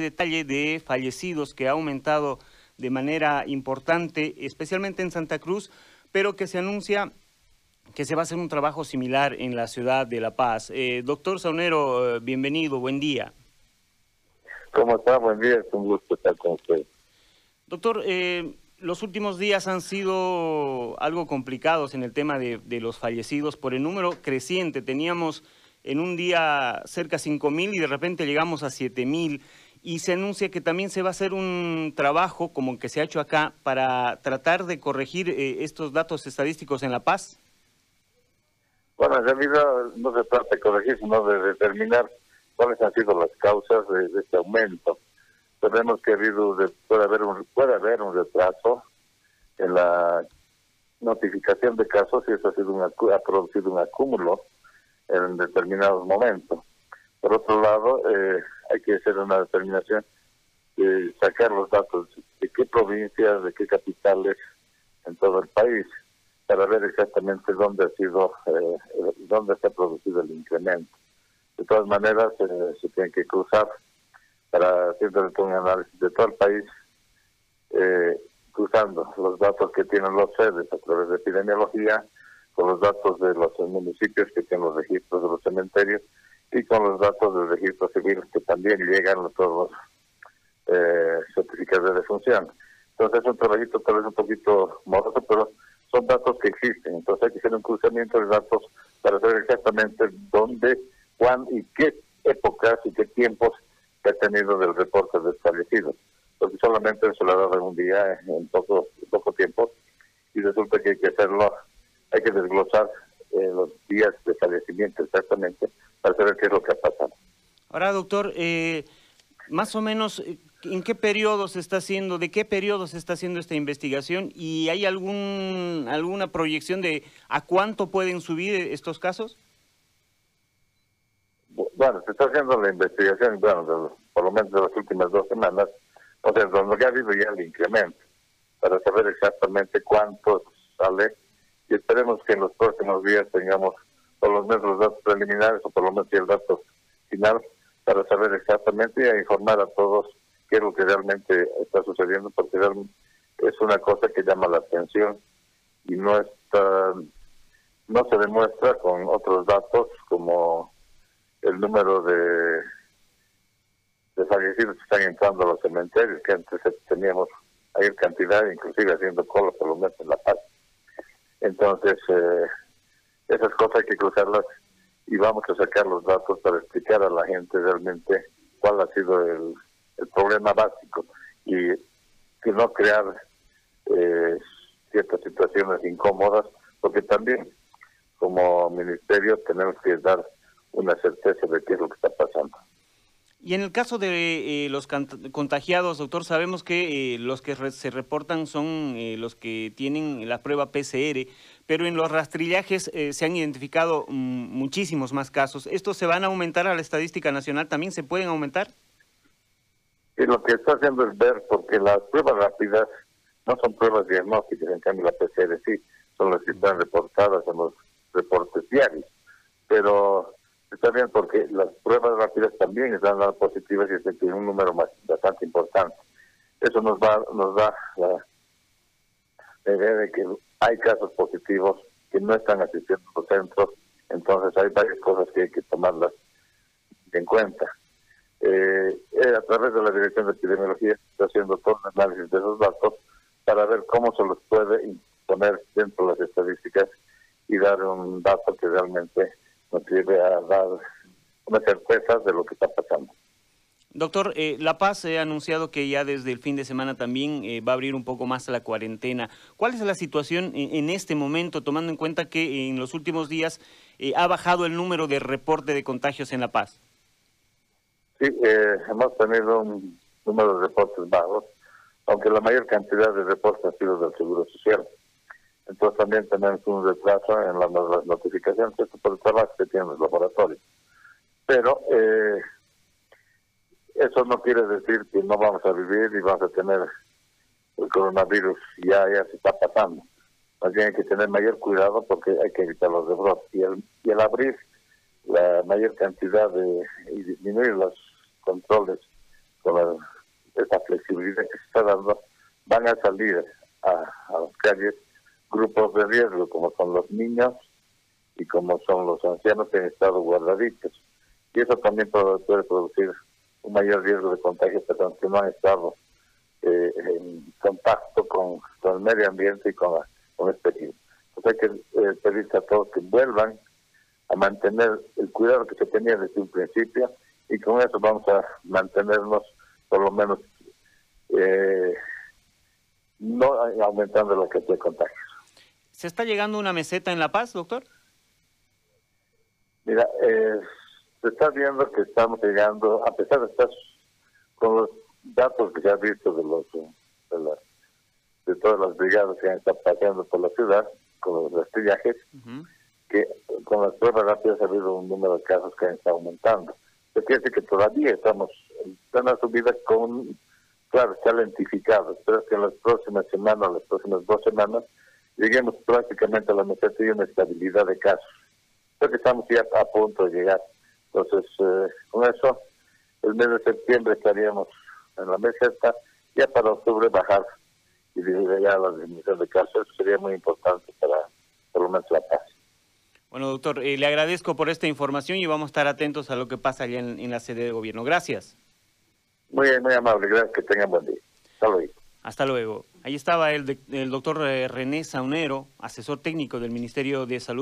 detalle de fallecidos que ha aumentado de manera importante, especialmente en Santa Cruz, pero que se anuncia que se va a hacer un trabajo similar en la ciudad de La Paz. Eh, doctor Saunero, eh, bienvenido, buen día. ¿Cómo está? Buen día, es un gusto estar con usted. Doctor, eh, los últimos días han sido algo complicados en el tema de, de los fallecidos por el número creciente. Teníamos en un día cerca de 5.000 y de repente llegamos a 7.000 y se anuncia que también se va a hacer un trabajo, como que se ha hecho acá, para tratar de corregir eh, estos datos estadísticos en La Paz. Bueno, en realidad no se trata de corregir, sino de determinar cuáles han sido las causas de, este aumento. Sabemos que puede, haber un, puede haber un retraso en la notificación de casos y eso ha, sido ha producido un acúmulo en determinados momentos. Por otro lado, eh, hay que hacer una determinación de sacar los datos de qué provincias, de qué capitales en todo el país, para ver exactamente dónde ha sido, eh, dónde se ha producido el incremento. De todas maneras, eh, se tiene que cruzar para hacer un análisis de todo el país, eh, cruzando los datos que tienen los sedes a través de epidemiología, con los datos de los municipios que tienen los registros de los cementerios y con los datos del registro civil que también llegan todos los eh, certificados de defunción. Entonces es un trabajito tal vez un poquito moroso, pero son datos que existen. Entonces hay que hacer un cruzamiento de datos para saber exactamente dónde, cuándo y qué épocas y qué tiempos se ha tenido del reporte de establecidos. Porque solamente se lo ha dado en un día, en poco, poco tiempo, y resulta que hay que hacerlo, hay que desglosar eh, los días de fallecimiento exactamente para saber qué es lo que ha pasado. Ahora, doctor, eh, más o menos, eh, ¿en qué periodo se está haciendo, de qué periodo se está haciendo esta investigación? ¿Y hay algún alguna proyección de a cuánto pueden subir estos casos? Bueno, se está haciendo la investigación, bueno, por lo menos de las últimas dos semanas, o sea, donde ha habido ya el incremento, para saber exactamente cuánto sale, y esperemos que en los próximos días tengamos por lo menos los datos preliminares o por lo menos el dato final para saber exactamente y a informar a todos qué es lo que realmente está sucediendo porque es una cosa que llama la atención y no está no se demuestra con otros datos como el número de de fallecidos que están entrando a los cementerios que antes teníamos ahí cantidad inclusive haciendo cola por lo menos en La Paz entonces eh, esas cosas hay que cruzarlas y vamos a sacar los datos para explicar a la gente realmente cuál ha sido el, problema básico y que no crear eh, ciertas situaciones incómodas, porque también como ministerio tenemos que dar una certeza de qué es lo que está pasando. Y en el caso de eh, los contagiados, doctor, sabemos que eh, los que se reportan son eh, los que tienen la prueba PCR, pero en los rastrillajes se han identificado mm, muchísimos más casos. ¿Estos se van a aumentar a la estadística nacional? ¿También se pueden aumentar? Lo que está haciendo es ver, porque las pruebas rápidas no son pruebas diagnósticas, en cambio la PCR sí, son las que están reportadas en los reportes diarios. Pero Está bien porque las pruebas rápidas también están dando positivas y se tiene un número más, bastante importante. Eso nos va nos da la, idea de que hay casos positivos que no están asistiendo los centros, entonces hay varias cosas que hay que tomarlas en cuenta. Eh, eh, a través de la Dirección de Epidemiología está haciendo todo un análisis de esos datos para ver cómo se los puede poner dentro de las estadísticas y dar un dato que realmente nos lleve a dar una certeza de lo que está pasando. Doctor, eh, La Paz ha anunciado que ya desde el fin de semana también eh, va a abrir un poco más la cuarentena. ¿Cuál es la situación en, este momento, tomando en cuenta que en los últimos días eh, ha bajado el número de reporte de contagios en La Paz? Sí, hemos tenido un número de reportes bajos, aunque la mayor cantidad de reportes ha sido del Seguro Social. Entonces también tenemos un retraso en las, notificaciones, esto por el trabajo que tienen los laboratorios. Pero eh, eso no quiere decir que no vamos a vivir y vamos a tener el coronavirus, ya, ya se está pasando. Más bien hay que tener mayor cuidado porque hay que evitar los rebrotes. Y el, y el abrir la mayor cantidad de y disminuir los controles con esta flexibilidad que se está dando, van a salir a, a las calles grupos de riesgo, como son los niños y como son los ancianos que han estado guardaditos. Y eso también puede, producir un mayor riesgo de contagio, pero que no han estado eh, en contacto con, el medio ambiente y con, con este virus. Entonces hay que eh, a todos que vuelvan a mantener el cuidado que se tenía desde un principio y con eso vamos a mantenernos por lo menos eh, no aumentando la cantidad de contagios. ¿Se está llegando a una meseta en La Paz, doctor? Mira, eh, se está viendo que estamos llegando, a pesar de estar con los datos que se ha visto de los de, todas las brigadas que han estado paseando por la ciudad, con los rastrillajes, que con las pruebas rápidas ha habido un número de casos que han estado aumentando. Eso quiere decir que todavía estamos en una subida con, claro, está lentificado. Espero que en las próximas semanas, las próximas dos semanas, lleguemos prácticamente a la meseta y una estabilidad de casos. Creo que estamos ya a punto de llegar. Entonces, eh, con eso, el mes de septiembre estaríamos en la meseta, ya para octubre bajar y ya la disminución de casos. Eso sería muy importante para por lo menos la paz. Bueno, doctor, eh, le agradezco por esta información y vamos a estar atentos a lo que pasa allá en, la sede de gobierno. Gracias. Muy, muy amable, gracias, que tengan buen día. Hasta luego. Hasta luego. Ahí estaba el, el doctor eh, René Saunero, asesor técnico del Ministerio de Salud.